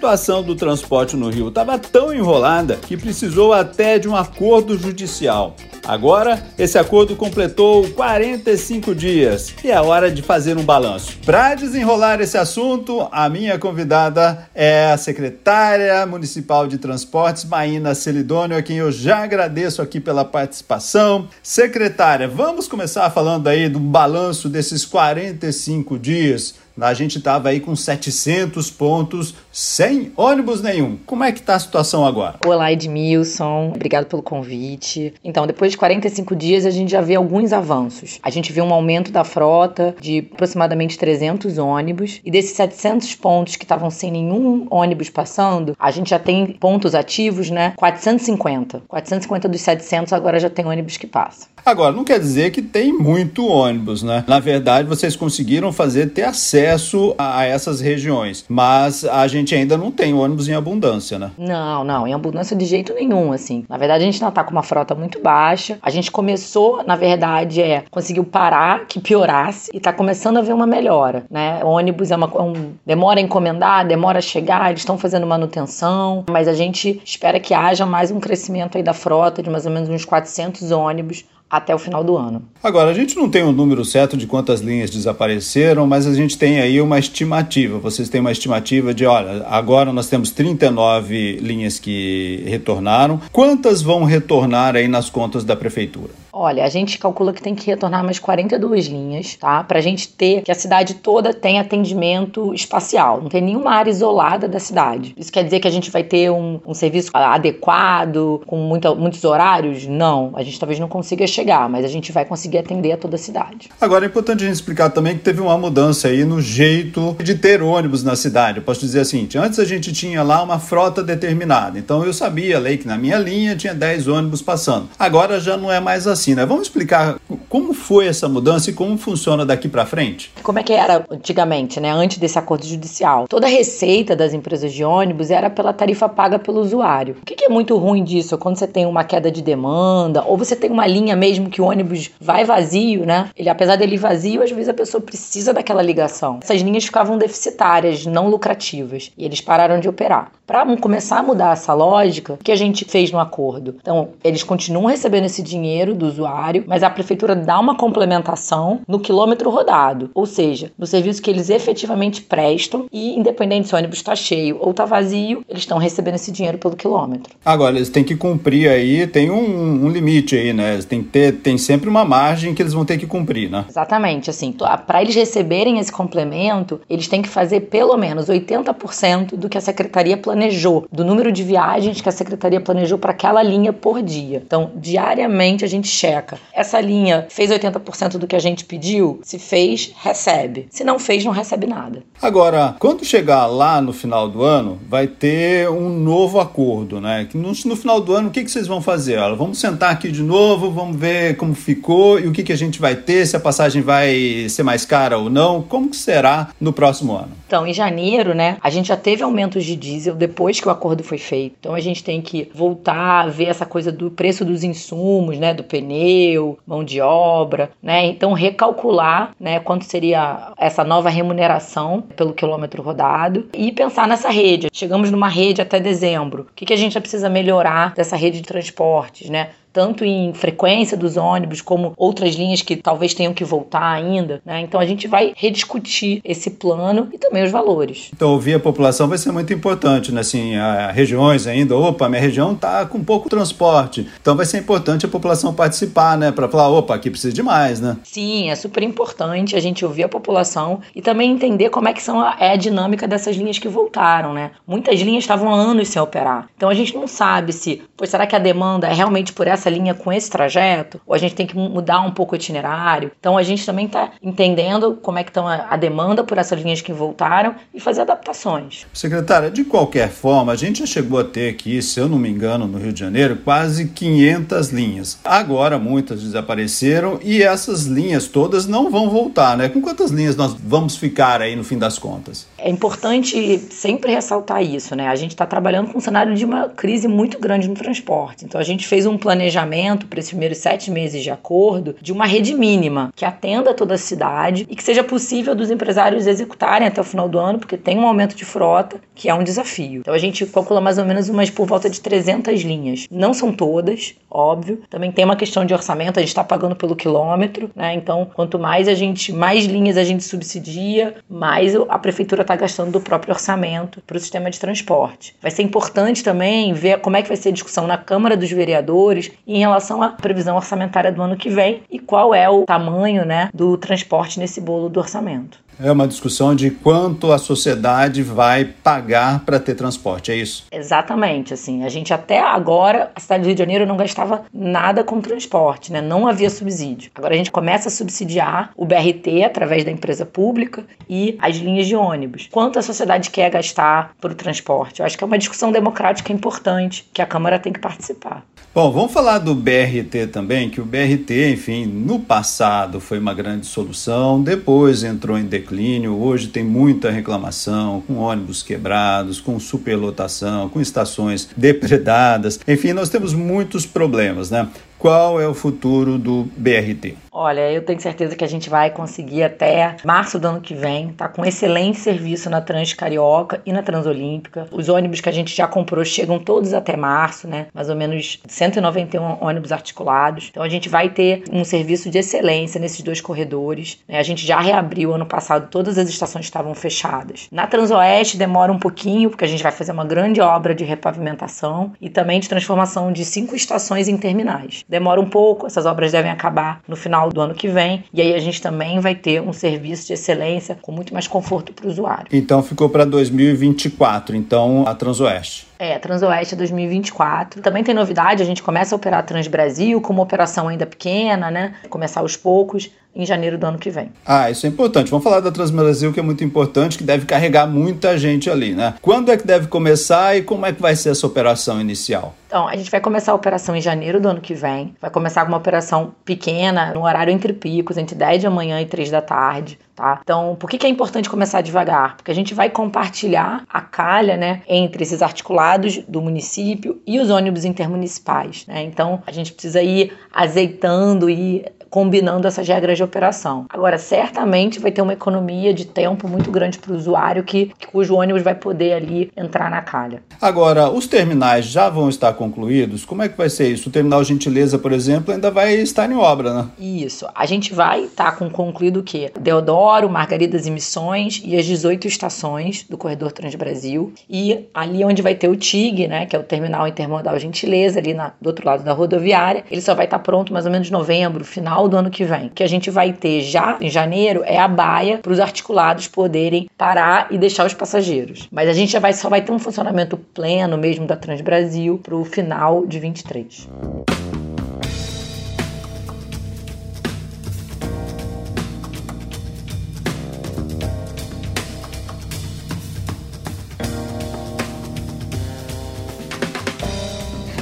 Situação do transporte no Rio estava tão enrolada que precisou até de um acordo judicial. Agora, esse acordo completou 45 dias e é hora de fazer um balanço. Para desenrolar esse assunto, a minha convidada é a secretária municipal de transportes, Maína Celidônio, a quem eu já agradeço aqui pela participação. Secretária, vamos começar falando aí do balanço desses 45 dias a gente estava aí com 700 pontos, sem ônibus nenhum. Como é que está a situação agora? Olá, Edmilson. Obrigado pelo convite. Então, depois de 45 dias, a gente já vê alguns avanços. A gente viu um aumento da frota de aproximadamente 300 ônibus. E desses 700 pontos que estavam sem nenhum ônibus passando, a gente já tem pontos ativos, né? 450. 450 dos 700 agora já tem ônibus que passa. Agora, não quer dizer que tem muito ônibus, né? Na verdade, vocês conseguiram fazer ter acesso a essas regiões, mas a gente ainda não tem ônibus em abundância, né? Não, não, em abundância de jeito nenhum, assim. Na verdade, a gente ainda tá com uma frota muito baixa. A gente começou, na verdade, é conseguiu parar que piorasse e tá começando a ver uma melhora, né? O ônibus é uma um, demora a encomendar, demora a chegar, eles estão fazendo manutenção, mas a gente espera que haja mais um crescimento aí da frota de mais ou menos uns 400 ônibus até o final do ano. Agora, a gente não tem um número certo de quantas linhas desapareceram, mas a gente tem aí uma estimativa. Vocês têm uma estimativa de, olha, agora nós temos 39 linhas que retornaram. Quantas vão retornar aí nas contas da prefeitura? Olha, a gente calcula que tem que retornar mais 42 linhas, tá? Pra gente ter que a cidade toda tem atendimento espacial, não tem nenhuma área isolada da cidade. Isso quer dizer que a gente vai ter um, um serviço adequado, com muita, muitos horários? Não, a gente talvez não consiga chegar, mas a gente vai conseguir atender a toda a cidade. Agora é importante a gente explicar também que teve uma mudança aí no jeito de ter ônibus na cidade. Eu posso dizer assim, antes a gente tinha lá uma frota determinada, então eu sabia, lei, que na minha linha tinha 10 ônibus passando. Agora já não é mais assim, né? Vamos explicar como foi essa mudança e como funciona daqui para frente? Como é que era antigamente, né? Antes desse acordo judicial? Toda a receita das empresas de ônibus era pela tarifa paga pelo usuário. O que é muito ruim disso? Quando você tem uma queda de demanda ou você tem uma linha mesmo que o ônibus vai vazio, né? Ele, apesar dele ir vazio, às vezes a pessoa precisa daquela ligação. Essas linhas ficavam deficitárias, não lucrativas, e eles pararam de operar. Para começar a mudar essa lógica, o que a gente fez no acordo? Então, eles continuam recebendo esse dinheiro do usuário, mas a prefeitura dá uma complementação no quilômetro rodado, ou seja, no serviço que eles efetivamente prestam e independente se o ônibus está cheio ou está vazio, eles estão recebendo esse dinheiro pelo quilômetro. Agora, eles têm que cumprir aí, tem um, um limite aí, né? Eles têm que ter, tem sempre uma margem que eles vão ter que cumprir, né? Exatamente, assim, para eles receberem esse complemento, eles têm que fazer pelo menos 80% do que a secretaria planejou planejou, do número de viagens que a secretaria planejou para aquela linha por dia. Então, diariamente a gente checa. Essa linha fez 80% do que a gente pediu? Se fez, recebe. Se não fez, não recebe nada. Agora, quando chegar lá no final do ano, vai ter um novo acordo, né? No, no final do ano, o que, que vocês vão fazer? Olha, vamos sentar aqui de novo, vamos ver como ficou e o que, que a gente vai ter, se a passagem vai ser mais cara ou não. Como que será no próximo ano? Então, em janeiro, né, a gente já teve aumentos de diesel depois que o acordo foi feito. Então a gente tem que voltar a ver essa coisa do preço dos insumos, né, do pneu, mão de obra, né? Então recalcular, né, quanto seria essa nova remuneração pelo quilômetro rodado e pensar nessa rede. Chegamos numa rede até dezembro. O que, que a gente precisa melhorar dessa rede de transportes, né? Tanto em frequência dos ônibus como outras linhas que talvez tenham que voltar ainda. Né? Então a gente vai rediscutir esse plano e também os valores. Então ouvir a população vai ser muito importante, né? Assim, a, regiões ainda, opa, minha região está com pouco transporte, então vai ser importante a população participar, né? Para falar, opa, aqui precisa de mais, né? Sim, é super importante a gente ouvir a população e também entender como é que são a, é a dinâmica dessas linhas que voltaram, né? Muitas linhas estavam há anos sem operar, então a gente não sabe se, pois será que a demanda é realmente por essa essa linha com esse trajeto, ou a gente tem que mudar um pouco o itinerário. Então a gente também está entendendo como é que estão a, a demanda por essas linhas que voltaram e fazer adaptações. Secretária, de qualquer forma, a gente já chegou a ter aqui, se eu não me engano, no Rio de Janeiro, quase 500 linhas. Agora muitas desapareceram e essas linhas todas não vão voltar, né? Com quantas linhas nós vamos ficar aí no fim das contas? É importante sempre ressaltar isso, né? A gente está trabalhando com um cenário de uma crise muito grande no transporte. Então a gente fez um planejamento para esses primeiros sete meses de acordo de uma rede mínima que atenda toda a cidade e que seja possível dos empresários executarem até o final do ano, porque tem um aumento de frota que é um desafio. Então a gente calcula mais ou menos umas por volta de 300 linhas. Não são todas, óbvio. Também tem uma questão de orçamento, a gente está pagando pelo quilômetro, né? Então quanto mais a gente, mais linhas a gente subsidia, mais a prefeitura está gastando do próprio orçamento para o sistema de transporte. Vai ser importante também ver como é que vai ser a discussão na Câmara dos Vereadores em relação à previsão orçamentária do ano que vem e qual é o tamanho né, do transporte nesse bolo do orçamento. É uma discussão de quanto a sociedade vai pagar para ter transporte, é isso? Exatamente, assim, a gente até agora, a cidade do Rio de Janeiro não gastava nada com transporte, né? Não havia subsídio. Agora a gente começa a subsidiar o BRT através da empresa pública e as linhas de ônibus. Quanto a sociedade quer gastar para o transporte? Eu acho que é uma discussão democrática importante que a Câmara tem que participar. Bom, vamos falar do BRT também, que o BRT, enfim, no passado foi uma grande solução, depois entrou em declínio declínio. Hoje tem muita reclamação, com ônibus quebrados, com superlotação, com estações depredadas. Enfim, nós temos muitos problemas, né? Qual é o futuro do BRT? Olha, eu tenho certeza que a gente vai conseguir até março do ano que vem, tá com excelente serviço na Transcarioca e na Transolímpica. Os ônibus que a gente já comprou chegam todos até março, né? Mais ou menos 191 ônibus articulados. Então a gente vai ter um serviço de excelência nesses dois corredores. Né? A gente já reabriu ano passado, todas as estações estavam fechadas. Na Transoeste demora um pouquinho, porque a gente vai fazer uma grande obra de repavimentação e também de transformação de cinco estações em terminais demora um pouco, essas obras devem acabar no final do ano que vem, e aí a gente também vai ter um serviço de excelência com muito mais conforto para o usuário. Então ficou para 2024, então a Transoeste. É, Transoeste 2024. Também tem novidade, a gente começa a operar Transbrasil com uma operação ainda pequena, né? Começar aos poucos em janeiro do ano que vem. Ah, isso é importante. Vamos falar da Transbrasil, que é muito importante, que deve carregar muita gente ali, né? Quando é que deve começar e como é que vai ser essa operação inicial? Então, a gente vai começar a operação em janeiro do ano que vem. Vai começar com uma operação pequena, no horário entre picos, entre 10 da manhã e 3 da tarde. Tá? Então, por que, que é importante começar devagar? Porque a gente vai compartilhar a calha né, entre esses articulados do município e os ônibus intermunicipais. Né? Então, a gente precisa ir azeitando e combinando essas regras de operação. Agora, certamente vai ter uma economia de tempo muito grande para o usuário que, cujo ônibus vai poder ali entrar na calha. Agora, os terminais já vão estar concluídos? Como é que vai ser isso? O terminal Gentileza, por exemplo, ainda vai estar em obra, né? Isso. A gente vai estar com concluído o quê? Deodoro, Margaridas e Missões e as 18 estações do corredor Transbrasil. E ali onde vai ter o TIG, né, que é o terminal intermodal Gentileza, ali na, do outro lado da rodoviária, ele só vai estar pronto mais ou menos novembro, final final do ano que vem. O que a gente vai ter já em janeiro é a baia para os articulados poderem parar e deixar os passageiros. Mas a gente já vai, só vai ter um funcionamento pleno mesmo da Transbrasil para o final de 23.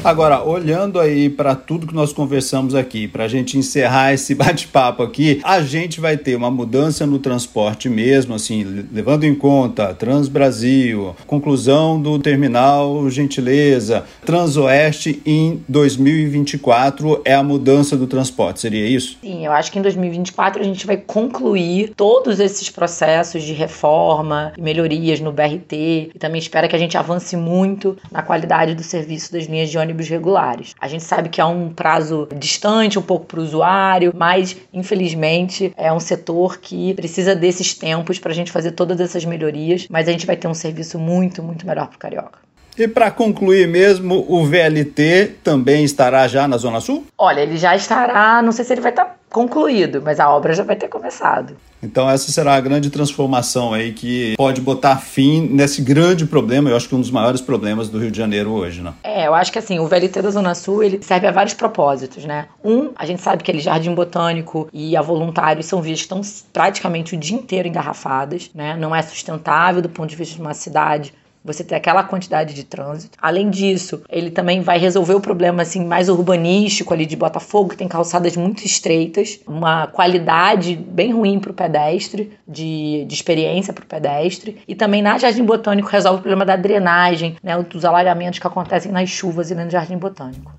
Agora, olhando aí para tudo que nós conversamos aqui, para a gente encerrar esse bate-papo aqui, a gente vai ter uma mudança no transporte mesmo, assim, levando em conta Transbrasil, conclusão do terminal Gentileza, Transoeste em 2024 é a mudança do transporte, seria isso? Sim, eu acho que em 2024 a gente vai concluir todos esses processos de reforma e melhorias no BRT e também espera que a gente avance muito na qualidade do serviço das linhas de ônibus ônibus regulares. A gente sabe que é um prazo distante um pouco para o usuário, mas infelizmente é um setor que precisa desses tempos para a gente fazer todas essas melhorias, mas a gente vai ter um serviço muito, muito melhor para o carioca. E para concluir mesmo, o VLT também estará já na Zona Sul? Olha, ele já estará, não sei se ele vai estar concluído, mas a obra já vai ter começado. Então essa será a grande transformação aí que pode botar fim nesse grande problema, eu acho que um dos maiores problemas do Rio de Janeiro hoje, né? É, eu acho que assim, o VLT da Zona Sul, ele serve a vários propósitos, né? Um, a gente sabe que ele jardim botânico e a voluntários são vias que estão praticamente o dia inteiro engarrafadas, né? Não é sustentável do ponto de vista de uma cidade você ter aquela quantidade de trânsito. Além disso, ele também vai resolver o problema assim mais urbanístico ali de Botafogo, que tem calçadas muito estreitas, uma qualidade bem ruim para o pedestre, de, de experiência para o pedestre. E também na Jardim Botânico resolve o problema da drenagem, né, dos alagamentos que acontecem nas chuvas e no Jardim Botânico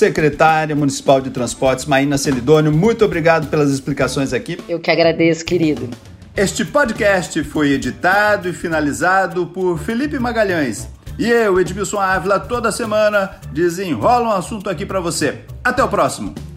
secretária municipal de transportes, Maína Celidônio. Muito obrigado pelas explicações aqui. Eu que agradeço, querido. Este podcast foi editado e finalizado por Felipe Magalhães. E eu, Edmilson Ávila, toda semana desenrola um assunto aqui para você. Até o próximo!